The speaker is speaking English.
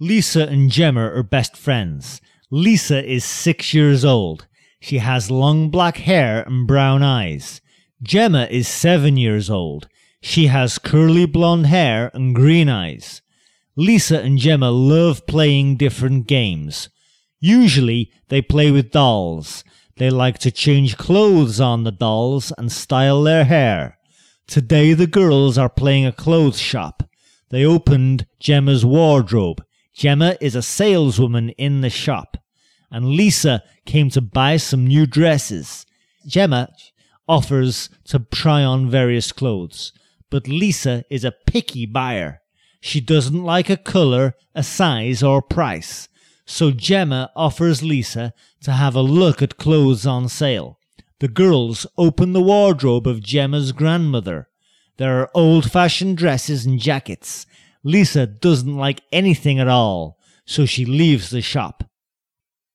Lisa and Jemma are best friends. Lisa is six years old. She has long black hair and brown eyes. Jemma is seven years old. She has curly blonde hair and green eyes. Lisa and Jemma love playing different games. Usually they play with dolls. They like to change clothes on the dolls and style their hair. Today the girls are playing a clothes shop. They opened Jemma's wardrobe. Jemma is a saleswoman in the shop. And Lisa came to buy some new dresses. Jemma offers to try on various clothes, but Lisa is a picky buyer. She doesn't like a color, a size, or price. So Jemma offers Lisa to have a look at clothes on sale. The girls open the wardrobe of Jemma's grandmother. There are old fashioned dresses and jackets. Lisa doesn't like anything at all, so she leaves the shop.